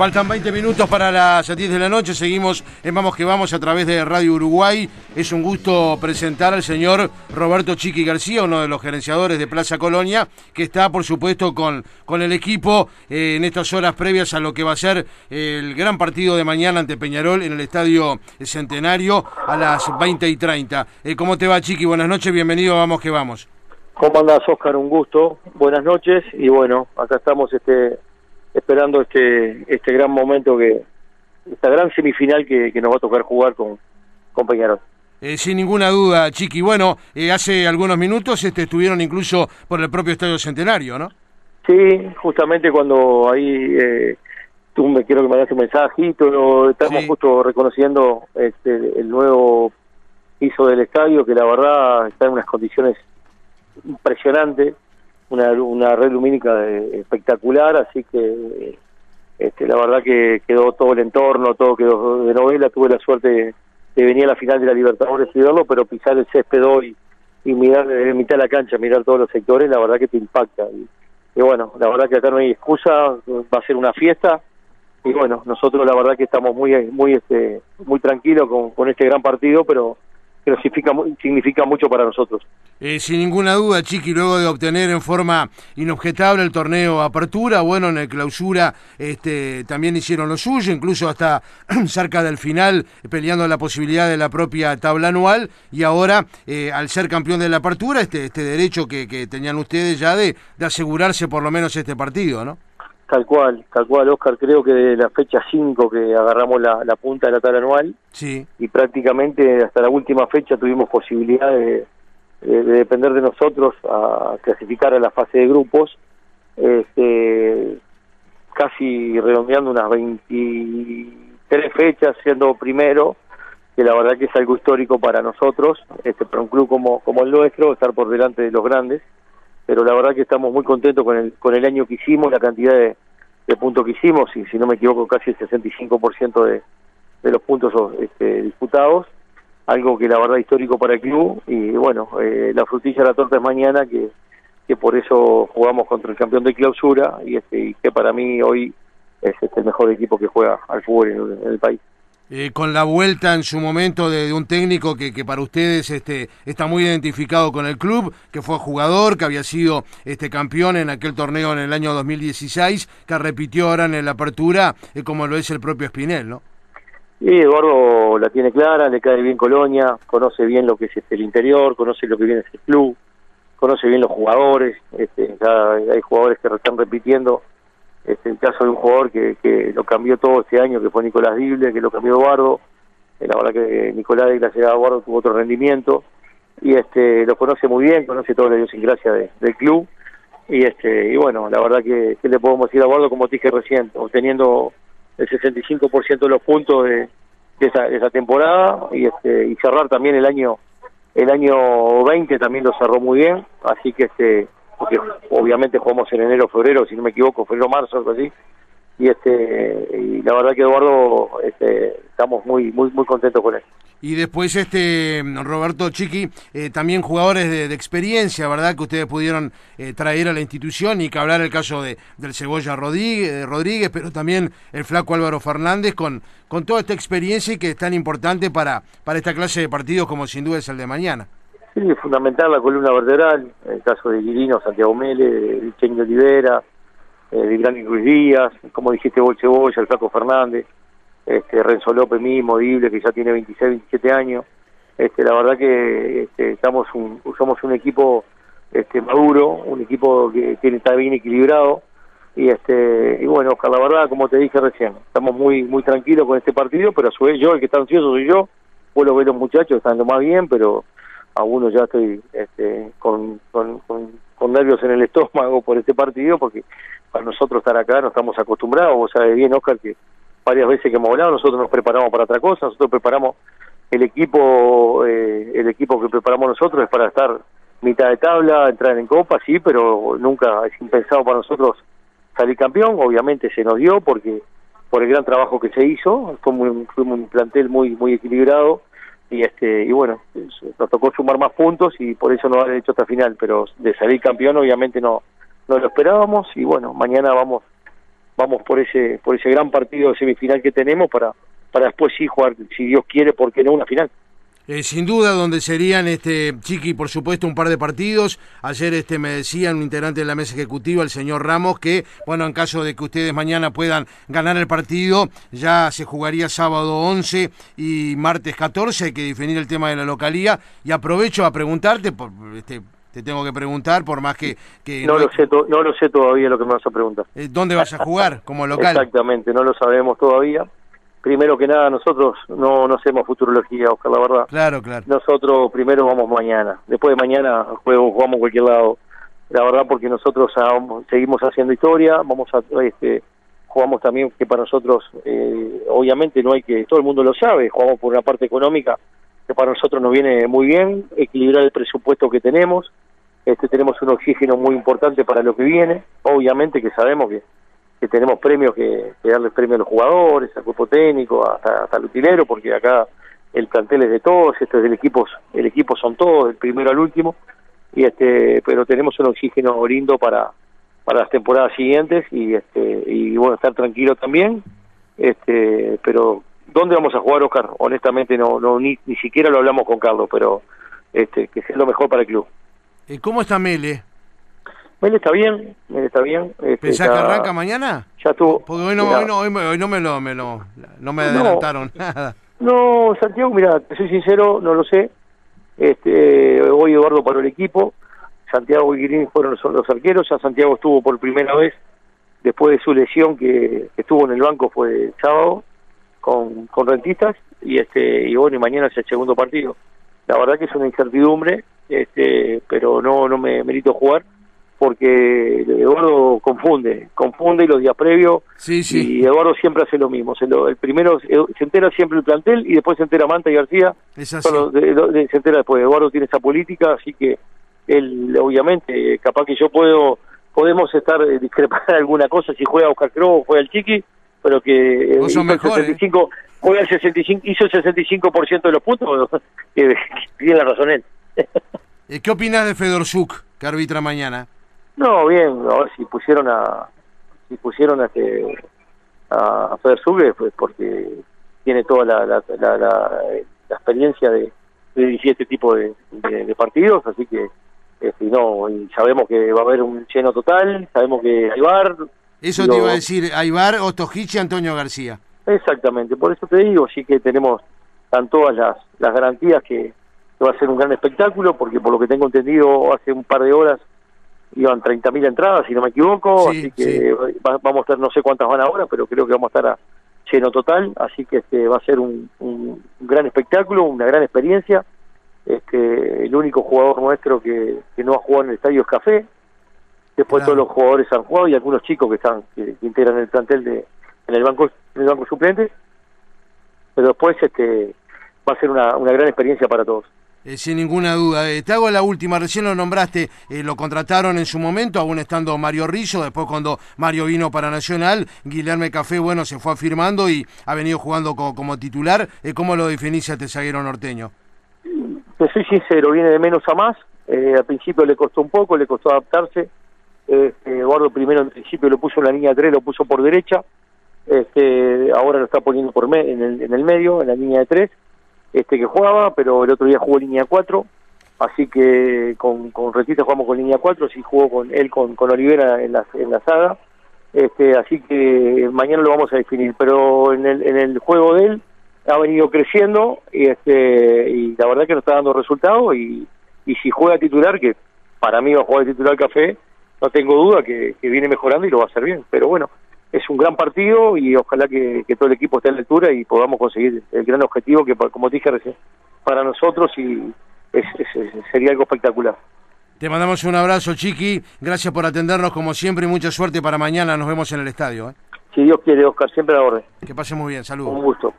Faltan 20 minutos para las 10 de la noche. Seguimos en Vamos que Vamos a través de Radio Uruguay. Es un gusto presentar al señor Roberto Chiqui García, uno de los gerenciadores de Plaza Colonia, que está, por supuesto, con, con el equipo eh, en estas horas previas a lo que va a ser el gran partido de mañana ante Peñarol en el Estadio Centenario a las 20 y 30. Eh, ¿Cómo te va, Chiqui? Buenas noches, bienvenido a Vamos que Vamos. ¿Cómo andás, Oscar? Un gusto. Buenas noches. Y bueno, acá estamos este esperando este este gran momento que esta gran semifinal que, nos va a tocar jugar con, con Peñarol. Eh, sin ninguna duda, Chiqui. Bueno, eh, hace algunos minutos este, estuvieron incluso por el propio Estadio Centenario, ¿no? Sí, justamente cuando ahí eh, tú me quiero que me das un mensajito, estamos justo reconociendo este, el nuevo piso del estadio, que la verdad está en unas condiciones impresionantes una, una red lumínica espectacular, así que este, la verdad que quedó todo el entorno, todo quedó de novela, tuve la suerte de, venir a la final de la Libertadores y verlo, pero pisar el césped hoy y mirar de mitad de la cancha, mirar todos los sectores, la verdad que te impacta. Y, y, bueno, la verdad que acá no hay excusa, va a ser una fiesta y bueno, nosotros la verdad que estamos muy muy este muy tranquilos con, con este gran partido, pero significa, significa mucho para nosotros. Eh, sin ninguna duda, Chiqui, luego de obtener en forma inobjetable el torneo Apertura, bueno, en el clausura este, también hicieron lo suyo, incluso hasta cerca del final, peleando la posibilidad de la propia tabla anual, y ahora, eh, al ser campeón de la Apertura, este, este derecho que, que tenían ustedes ya de, de asegurarse por lo menos este partido, ¿no? Tal cual, tal cual, Oscar, creo que de la fecha 5 que agarramos la, punta de la tabla anual sí. y prácticamente hasta la última fecha tuvimos posibilidad de, depender de nosotros a clasificar a la fase de grupos, este, casi redondeando unas 23 fechas siendo primero, que la verdad que es algo histórico para nosotros, este, para un club como, como el nuestro, estar por delante de los grandes pero la verdad que estamos muy contentos con el, con el año que hicimos, la cantidad de, puntos que hicimos, y si no me equivoco casi el 65% de, de los puntos este, disputados, algo que la verdad histórico para el club, y bueno, eh, la frutilla de la torta es mañana, que, que por eso jugamos contra el campeón de clausura, y, este, y que para mí hoy es este, el mejor equipo que juega al fútbol en el país. Eh, con la vuelta en su momento de, un técnico que, que, para ustedes este, está muy identificado con el club, que fue jugador, que había sido este campeón en aquel torneo en el año 2016, que repitió ahora en la apertura, eh, como lo es el propio Espinel, ¿no? Sí, Eduardo la tiene clara, le cae bien Colonia, conoce bien lo que es este, el interior, conoce lo que viene este club, conoce bien los jugadores, este, hay jugadores que están repitiendo es el caso de un jugador que, que lo cambió todo este año, que fue Nicolás Dible, que lo cambió Eduardo. Eh, la verdad que Nicolás de la llegada Eduardo tuvo otro rendimiento y este lo conoce muy bien, conoce toda la idiosincrasia del club. Y este y bueno, la verdad que, que, le podemos decir a Eduardo, como te dije recién, obteniendo el 65% de los puntos de, de, esa, de esa temporada y este y cerrar también el año el año 20 también lo cerró muy bien, así que este porque obviamente jugamos en enero, febrero, si no me equivoco, febrero, marzo, algo así. Y este y la verdad que Eduardo este, estamos muy muy muy contentos con él. Y después este Roberto Chiqui, eh, también jugadores de, experiencia, ¿verdad? Que ustedes pudieron eh, traer a la institución y que hablar el caso de del Cebolla Rodríguez, Rodríguez, pero también el flaco Álvaro Fernández con, con toda esta experiencia y que es tan importante para, para esta clase de partidos como sin duda es el de mañana. Sí, fundamental la columna vertebral, el caso de Guirino, Santiago Mele, Vichenio Olivera, eh, Grande Luis Díaz, como dijiste Bolche Boya, el Flaco Fernández, este, Renzo López mismo, Dible, que ya tiene 26, 27 años. Este, la verdad que este, estamos un, somos un equipo este, maduro, un equipo que, que está bien equilibrado. Y este y bueno, Oscar, la verdad, como te dije recién, estamos muy muy tranquilos con este partido, pero a su vez yo, el que está ansioso soy yo, vos lo ves los muchachos, están lo más bien, pero a uno ya estoy este, con, con, nervios en el estómago por este partido, porque para nosotros estar acá no estamos acostumbrados, vos sabés bien, Oscar, que varias veces que hemos hablado, nosotros nos preparamos para otra cosa, nosotros preparamos el equipo, eh, el equipo que preparamos nosotros es para estar mitad de tabla, entrar en copa, sí, pero nunca es impensado para nosotros salir campeón, obviamente se nos dio porque por el gran trabajo que se hizo, fue, muy, un plantel muy muy equilibrado, y este y bueno nos tocó sumar más puntos y por eso no ha hecho hasta final pero de salir campeón obviamente no no lo esperábamos y bueno mañana vamos vamos por ese por ese gran partido semifinal que tenemos para para después sí jugar, si Dios quiere, ¿por qué no una final? Eh, sin duda, donde serían, este Chiqui, por supuesto, un par de partidos. Ayer este me decía un integrante de la mesa ejecutiva, el señor Ramos, que, bueno, en caso de que ustedes mañana puedan ganar el partido, ya se jugaría sábado 11 y martes 14, hay que definir el tema de la localía. Y aprovecho a preguntarte, por, este, te tengo que preguntar, por más que... que no, lo sé no lo sé todavía lo que me vas a preguntar. Eh, ¿Dónde vas a jugar como local? Exactamente, no lo sabemos todavía primero que nada nosotros no, no hacemos futurología, Oscar, la verdad. Claro, claro. Nosotros primero vamos mañana, después de mañana juego, jugamos a cualquier lado. La verdad porque nosotros seguimos haciendo historia, vamos a este, jugamos también que para nosotros eh, obviamente no hay que, todo el mundo lo sabe, jugamos por una parte económica que para nosotros nos viene muy bien, equilibrar el presupuesto que tenemos, este tenemos un oxígeno muy importante para lo que viene, obviamente que sabemos que que tenemos premios que, que darles premios a los jugadores, al cuerpo técnico, hasta, hasta al utilero, porque acá el plantel es de todos, este es del equipo, el equipo son todos, del primero al último, y este, pero tenemos un oxígeno lindo para, para las temporadas siguientes y este, y bueno, estar tranquilo también, este, pero ¿dónde vamos a jugar Oscar? Honestamente no, no ni, ni siquiera lo hablamos con Carlos, pero este, que sea lo mejor para el club. ¿Y ¿Cómo está Mele? Él está bien, él está bien. Este, ¿Pensás que arranca mañana? Ya tuvo. Porque hoy no, hoy no, hoy no me lo, me lo no me adelantaron nada. No, Santiago, mira, te soy sincero, no lo sé. Este, hoy Eduardo paró el equipo. Santiago y Guirín fueron los, los arqueros. Ya Santiago estuvo por primera vez después de su lesión que, estuvo en el banco fue el sábado con, con rentistas y este y bueno y mañana es el segundo partido. La verdad que es una incertidumbre, este, pero no no me merito jugar porque Eduardo confunde, confunde los días previos sí, sí. y Eduardo siempre hace lo mismo. Se el primero se entera siempre el plantel y después se entera Manta y García. Es así. se entera después. Eduardo tiene esa política, así que él, obviamente, capaz que yo puedo, podemos estar eh, discrepar alguna cosa si juega Oscar Crow o juega el Chiqui, pero que eh, hizo, mejor, el 65, juega el 65, hizo el 65% de los puntos, tiene la razón él. Eh, ¿Qué opinas de Fedor Suk, que arbitra mañana? No, bien, a ver si pusieron a si pusieron a que a Feder Sugue pues porque tiene toda la, la, la, experiencia de, de dirigir este tipo de, de, partidos, así que este, no, y sabemos que va a haber un lleno total, sabemos que hay bar. Eso te iba a decir, Aybar, Ostojic y Antonio García. Exactamente, por eso te digo, sí que tenemos tan todas las, las garantías que, que va a ser un gran espectáculo, porque por lo que tengo entendido hace un par de horas iban 30.000 entradas, si no me equivoco, así que vamos a estar, no sé cuántas van ahora, pero creo que vamos a estar a lleno total, así que este va a ser un, un, gran espectáculo, una gran experiencia. Este, el único jugador nuestro que, que no ha jugado en el estadio es Café, después todos los jugadores han jugado y algunos chicos que están que, integran el plantel de en el banco en el banco suplente, pero después este va a ser una, una gran experiencia para todos. Eh, sin ninguna duda. Eh, te hago la última, recién lo nombraste, eh, lo contrataron en su momento, aún estando Mario Rizzo, después cuando Mario vino para Nacional, Guillermo Café, bueno, se fue afirmando y ha venido jugando como, titular. ¿Cómo lo definís a este zaguero norteño? Te soy sincero, viene de menos a más. al principio le costó un poco, le costó adaptarse. Eduardo primero en principio lo puso en la línea 3, lo puso por derecha. Este, ahora lo está poniendo por en, el, en el medio, en la línea de 3 este que jugaba, pero el otro día jugó línea 4, así que con, con Retita jugamos con línea 4, sí jugó con él con, con Olivera en la, en la saga, este, así que mañana lo vamos a definir, pero en el, en el juego de él ha venido creciendo y, este, y la verdad que nos está dando resultados y, y si juega titular, que para mí va a jugar titular Café, no tengo duda que, que viene mejorando y lo va a hacer bien, pero bueno, es un gran partido y ojalá que, todo el equipo esté a la altura y podamos conseguir el gran objetivo que, como dije recién, para nosotros y sería algo espectacular. Te mandamos un abrazo, Chiqui. Gracias por atendernos como siempre y mucha suerte para mañana. Nos vemos en el estadio. ¿eh? Si Dios quiere, Oscar, siempre a orden. Que pase muy bien. Saludos. Un gusto.